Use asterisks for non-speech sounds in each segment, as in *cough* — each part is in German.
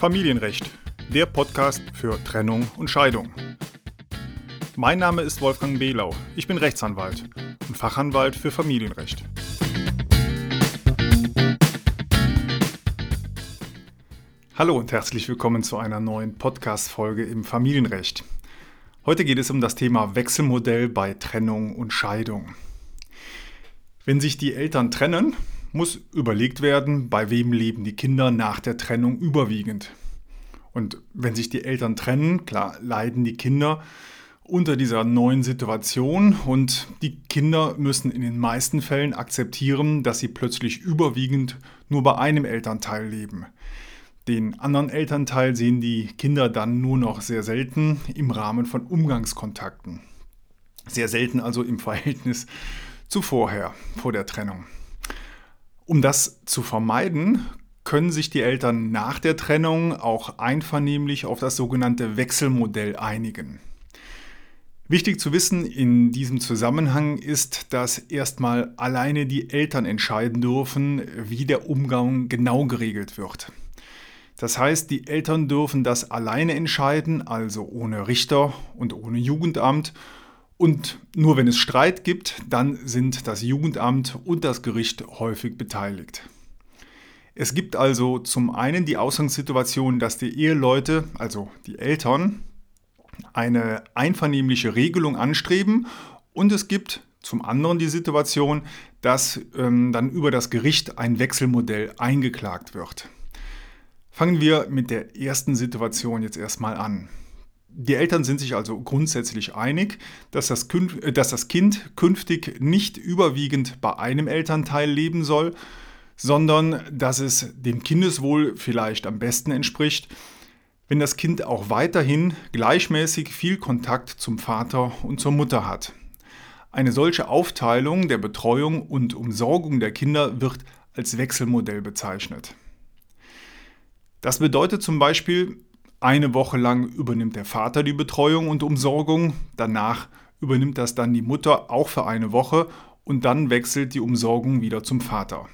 Familienrecht, der Podcast für Trennung und Scheidung. Mein Name ist Wolfgang Behlau. Ich bin Rechtsanwalt und Fachanwalt für Familienrecht. Hallo und herzlich willkommen zu einer neuen Podcast-Folge im Familienrecht. Heute geht es um das Thema Wechselmodell bei Trennung und Scheidung. Wenn sich die Eltern trennen, muss überlegt werden, bei wem leben die Kinder nach der Trennung überwiegend. Und wenn sich die Eltern trennen, klar, leiden die Kinder unter dieser neuen Situation und die Kinder müssen in den meisten Fällen akzeptieren, dass sie plötzlich überwiegend nur bei einem Elternteil leben. Den anderen Elternteil sehen die Kinder dann nur noch sehr selten im Rahmen von Umgangskontakten. Sehr selten also im Verhältnis zu vorher, vor der Trennung. Um das zu vermeiden, können sich die Eltern nach der Trennung auch einvernehmlich auf das sogenannte Wechselmodell einigen. Wichtig zu wissen in diesem Zusammenhang ist, dass erstmal alleine die Eltern entscheiden dürfen, wie der Umgang genau geregelt wird. Das heißt, die Eltern dürfen das alleine entscheiden, also ohne Richter und ohne Jugendamt und nur wenn es Streit gibt, dann sind das Jugendamt und das Gericht häufig beteiligt. Es gibt also zum einen die Ausgangssituation, dass die Eheleute, also die Eltern, eine einvernehmliche Regelung anstreben und es gibt zum anderen die Situation, dass ähm, dann über das Gericht ein Wechselmodell eingeklagt wird. Fangen wir mit der ersten Situation jetzt erstmal an. Die Eltern sind sich also grundsätzlich einig, dass das, äh, dass das, Kind künftig nicht überwiegend bei einem Elternteil leben soll, sondern dass es dem Kindeswohl vielleicht am besten entspricht, wenn das Kind auch weiterhin gleichmäßig viel Kontakt zum Vater und zur Mutter hat. Eine solche Aufteilung der Betreuung und Umsorgung der Kinder wird als Wechselmodell bezeichnet. Das bedeutet zum Beispiel, eine Woche lang übernimmt der Vater die Betreuung und Umsorgung, danach übernimmt das dann die Mutter auch für eine Woche und dann wechselt die Umsorgung wieder zum Vater.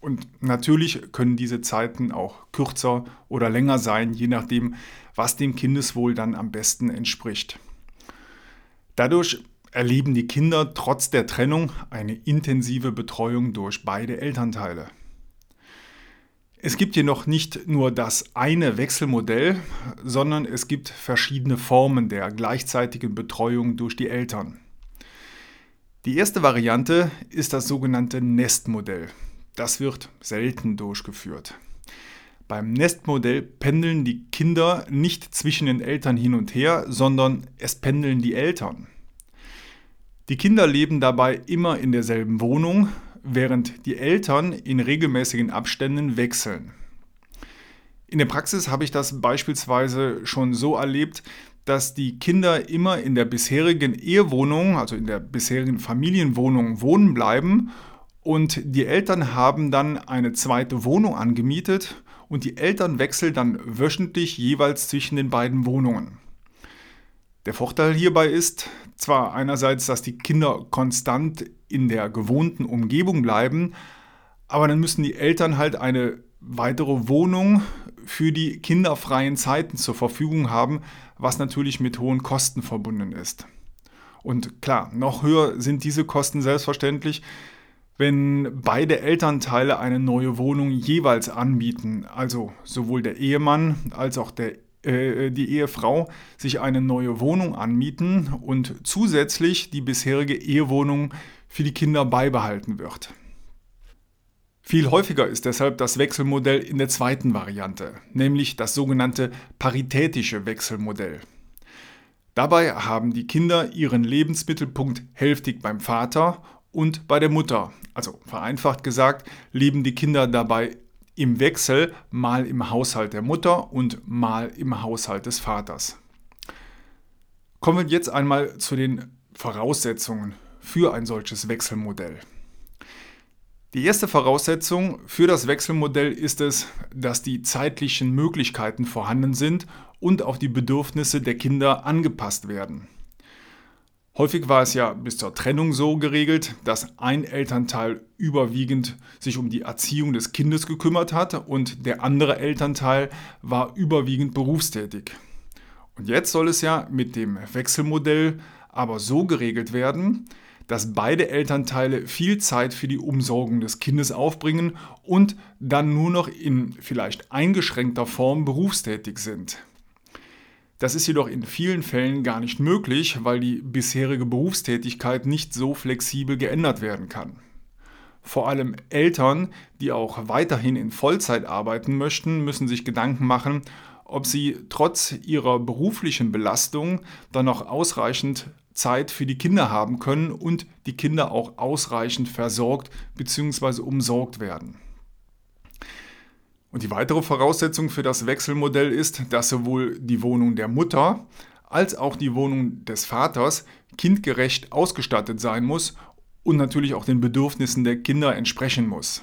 Und natürlich können diese Zeiten auch kürzer oder länger sein, je nachdem, was dem Kindeswohl dann am besten entspricht. Dadurch erleben die Kinder trotz der Trennung eine intensive Betreuung durch beide Elternteile. Es gibt jedoch nicht nur das eine Wechselmodell, sondern es gibt verschiedene Formen der gleichzeitigen Betreuung durch die Eltern. Die erste Variante ist das sogenannte Nestmodell. Das wird selten durchgeführt. Beim Nestmodell pendeln die Kinder nicht zwischen den Eltern hin und her, sondern es pendeln die Eltern. Die Kinder leben dabei immer in derselben Wohnung, während die Eltern in regelmäßigen Abständen wechseln. In der Praxis habe ich das beispielsweise schon so erlebt, dass die Kinder immer in der bisherigen Ehewohnung, also in der bisherigen Familienwohnung wohnen bleiben und die Eltern haben dann eine zweite Wohnung angemietet und die Eltern wechseln dann wöchentlich jeweils zwischen den beiden Wohnungen. Der Vorteil hierbei ist zwar einerseits, dass die Kinder konstant in der gewohnten Umgebung bleiben, aber dann müssen die Eltern halt eine weitere Wohnung für die kinderfreien Zeiten zur Verfügung haben, was natürlich mit hohen Kosten verbunden ist. Und klar, noch höher sind diese Kosten selbstverständlich, wenn beide Elternteile eine neue Wohnung jeweils anbieten, also sowohl der Ehemann als auch der äh, die Ehefrau sich eine neue Wohnung anmieten und zusätzlich die bisherige Ehewohnung für die Kinder beibehalten wird. Viel häufiger ist deshalb das Wechselmodell in der zweiten Variante, nämlich das sogenannte paritätische Wechselmodell. Dabei haben die Kinder ihren Lebensmittelpunkt hälftig beim Vater und bei der Mutter. Also vereinfacht gesagt, leben die Kinder dabei im Wechsel mal im Haushalt der Mutter und mal im Haushalt des Vaters. Kommen wir jetzt einmal zu den Voraussetzungen für ein solches Wechselmodell. Die erste Voraussetzung für das Wechselmodell ist es, dass die zeitlichen Möglichkeiten vorhanden sind und auf die Bedürfnisse der Kinder angepasst werden. Häufig war es ja bis zur Trennung so geregelt, dass ein Elternteil überwiegend sich um die Erziehung des Kindes gekümmert hat und der andere Elternteil war überwiegend berufstätig. Und jetzt soll es ja mit dem Wechselmodell aber so geregelt werden, dass beide Elternteile viel Zeit für die Umsorgung des Kindes aufbringen und dann nur noch in vielleicht eingeschränkter Form berufstätig sind. Das ist jedoch in vielen Fällen gar nicht möglich, weil die bisherige Berufstätigkeit nicht so flexibel geändert werden kann. Vor allem Eltern, die auch weiterhin in Vollzeit arbeiten möchten, müssen sich Gedanken machen, ob sie trotz ihrer beruflichen Belastung dann noch ausreichend Zeit für die Kinder haben können und die Kinder auch ausreichend versorgt bzw. umsorgt werden. Und die weitere Voraussetzung für das Wechselmodell ist, dass sowohl die Wohnung der Mutter als auch die Wohnung des Vaters kindgerecht ausgestattet sein muss und natürlich auch den Bedürfnissen der Kinder entsprechen muss.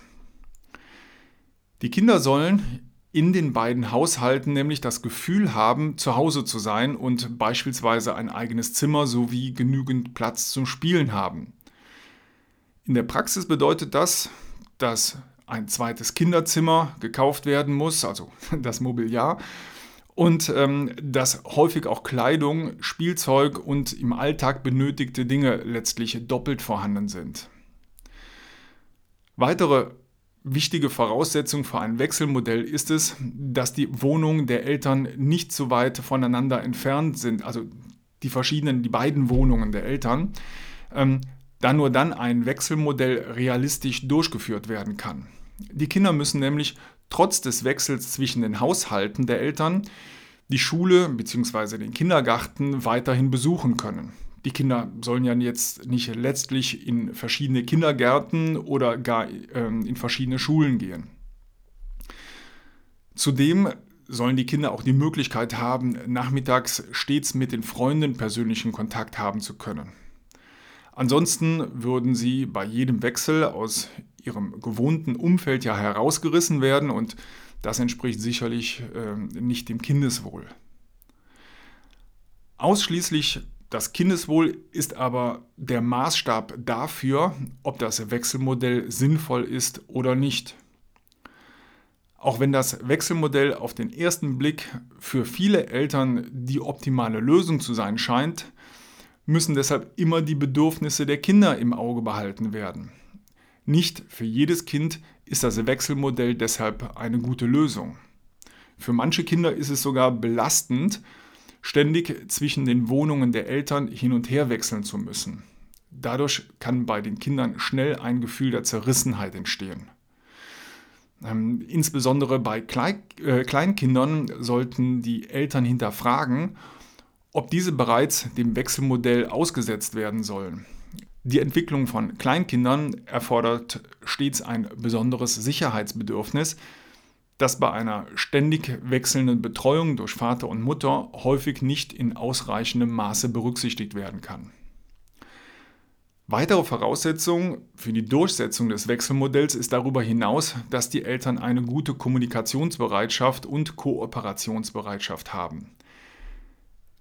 Die Kinder sollen in den beiden Haushalten nämlich das Gefühl haben, zu Hause zu sein und beispielsweise ein eigenes Zimmer sowie genügend Platz zum Spielen haben. In der Praxis bedeutet das, dass ein zweites Kinderzimmer gekauft werden muss, also *laughs* das Mobiliar. Und ähm, dass häufig auch Kleidung, Spielzeug und im Alltag benötigte Dinge letztlich doppelt vorhanden sind. Weitere wichtige Voraussetzung für ein Wechselmodell ist es, dass die Wohnungen der Eltern nicht so weit voneinander entfernt sind, also die verschiedenen, die beiden Wohnungen der Eltern, ähm, da nur dann ein Wechselmodell realistisch durchgeführt werden kann. Die Kinder müssen nämlich trotz des Wechsels zwischen den Haushalten der Eltern die Schule bzw. den Kindergarten weiterhin besuchen können. Die Kinder sollen ja jetzt nicht letztlich in verschiedene Kindergärten oder gar ähm, in verschiedene Schulen gehen. Zudem sollen die Kinder auch die Möglichkeit haben, nachmittags stets mit den Freunden persönlichen Kontakt haben zu können. Ansonsten würden sie bei jedem Wechsel aus ihrem gewohnten Umfeld ja herausgerissen werden und das entspricht sicherlich äh, nicht dem Kindeswohl. Ausschließlich das Kindeswohl ist aber der Maßstab dafür, ob das Wechselmodell sinnvoll ist oder nicht. Auch wenn das Wechselmodell auf den ersten Blick für viele Eltern die optimale Lösung zu sein scheint, müssen deshalb immer die Bedürfnisse der Kinder im Auge behalten werden. Nicht für jedes Kind ist das Wechselmodell deshalb eine gute Lösung. Für manche Kinder ist es sogar belastend, ständig zwischen den Wohnungen der Eltern hin und her wechseln zu müssen. Dadurch kann bei den Kindern schnell ein Gefühl der Zerrissenheit entstehen. Ähm, insbesondere bei äh, Kleinkindern sollten die Eltern hinterfragen, ob diese bereits dem Wechselmodell ausgesetzt werden sollen. Die Entwicklung von Kleinkindern erfordert stets ein besonderes Sicherheitsbedürfnis, das bei einer ständig wechselnden Betreuung durch Vater und Mutter häufig nicht in ausreichendem Maße berücksichtigt werden kann. Weitere Voraussetzung für die Durchsetzung des Wechselmodells ist darüber hinaus, dass die Eltern eine gute Kommunikationsbereitschaft und Kooperationsbereitschaft haben.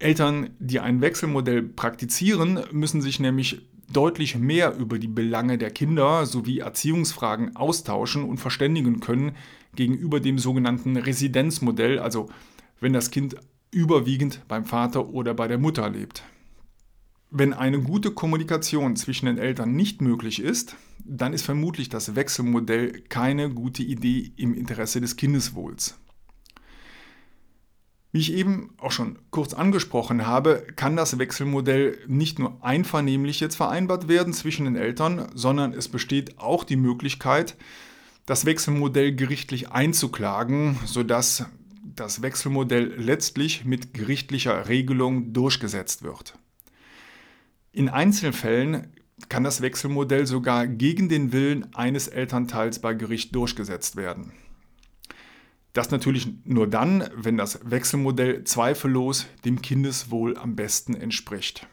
Eltern, die ein Wechselmodell praktizieren, müssen sich nämlich deutlich mehr über die Belange der Kinder sowie Erziehungsfragen austauschen und verständigen können gegenüber dem sogenannten Residenzmodell, also wenn das Kind überwiegend beim Vater oder bei der Mutter lebt. Wenn eine gute Kommunikation zwischen den Eltern nicht möglich ist, dann ist vermutlich das Wechselmodell keine gute Idee im Interesse des Kindeswohls. Wie ich eben auch schon kurz angesprochen habe, kann das Wechselmodell nicht nur einvernehmlich jetzt vereinbart werden zwischen den Eltern, sondern es besteht auch die Möglichkeit, das Wechselmodell gerichtlich einzuklagen, sodass das Wechselmodell letztlich mit gerichtlicher Regelung durchgesetzt wird. In Einzelfällen kann das Wechselmodell sogar gegen den Willen eines Elternteils bei Gericht durchgesetzt werden. Das natürlich nur dann, wenn das Wechselmodell zweifellos dem Kindeswohl am besten entspricht.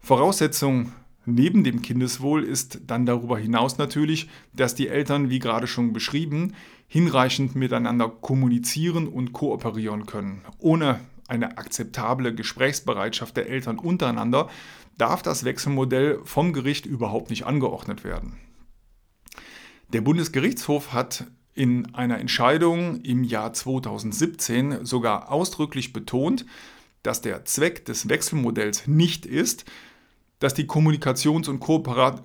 Voraussetzung neben dem Kindeswohl ist dann darüber hinaus natürlich, dass die Eltern, wie gerade schon beschrieben, hinreichend miteinander kommunizieren und kooperieren können, ohne eine akzeptable Gesprächsbereitschaft der Eltern untereinander, darf das Wechselmodell vom Gericht überhaupt nicht angeordnet werden. Der Bundesgerichtshof hat in einer Entscheidung im Jahr 2017 sogar ausdrücklich betont, dass der Zweck des Wechselmodells nicht ist, dass die Kommunikations- und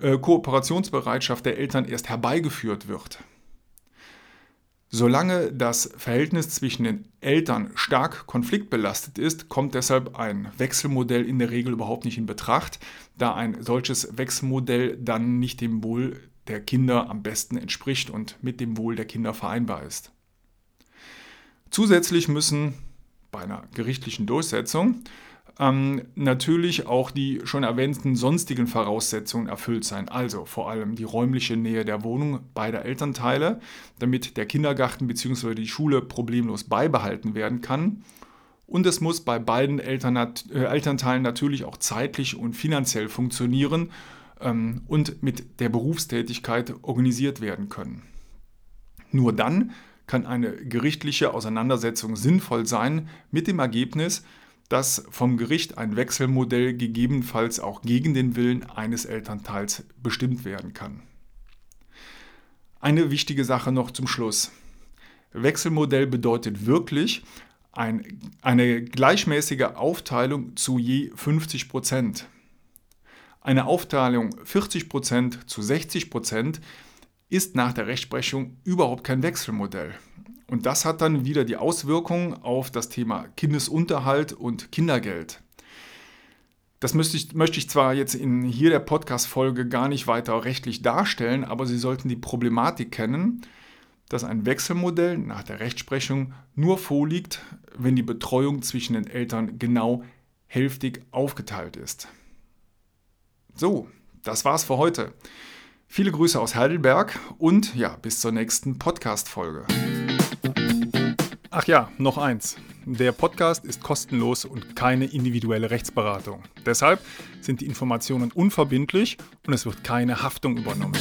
äh, Kooperationsbereitschaft der Eltern erst herbeigeführt wird. Solange das Verhältnis zwischen den Eltern stark konfliktbelastet ist, kommt deshalb ein Wechselmodell in der Regel überhaupt nicht in Betracht, da ein solches Wechselmodell dann nicht dem Wohl der Kinder am besten entspricht und mit dem Wohl der Kinder vereinbar ist. Zusätzlich müssen bei einer gerichtlichen Durchsetzung ähm, natürlich auch die schon erwähnten sonstigen Voraussetzungen erfüllt sein. Also vor allem die räumliche Nähe der Wohnung beider Elternteile, damit der Kindergarten bzw. die Schule problemlos beibehalten werden kann. Und es muss bei beiden Eltern, äh, Elternteilen natürlich auch zeitlich und finanziell funktionieren ähm, und mit der Berufstätigkeit organisiert werden können. Nur dann kann eine gerichtliche Auseinandersetzung sinnvoll sein mit dem Ergebnis, dass vom Gericht ein Wechselmodell gegebenenfalls auch gegen den Willen eines Elternteils bestimmt werden kann. Eine wichtige Sache noch zum Schluss. Wechselmodell bedeutet wirklich ein, eine gleichmäßige Aufteilung zu je 50 Prozent. Eine Aufteilung 40 Prozent zu 60 Prozent ist nach der Rechtsprechung überhaupt kein Wechselmodell. Und das hat dann wieder die Auswirkungen auf das Thema Kindesunterhalt und Kindergeld. Das möchte ich, möchte ich zwar jetzt in hier der Podcast-Folge gar nicht weiter rechtlich darstellen, aber Sie sollten die Problematik kennen, dass ein Wechselmodell nach der Rechtsprechung nur vorliegt, wenn die Betreuung zwischen den Eltern genau hälftig aufgeteilt ist. So, das war's für heute. Viele Grüße aus Heidelberg und ja, bis zur nächsten Podcast-Folge. Ach ja, noch eins. Der Podcast ist kostenlos und keine individuelle Rechtsberatung. Deshalb sind die Informationen unverbindlich und es wird keine Haftung übernommen.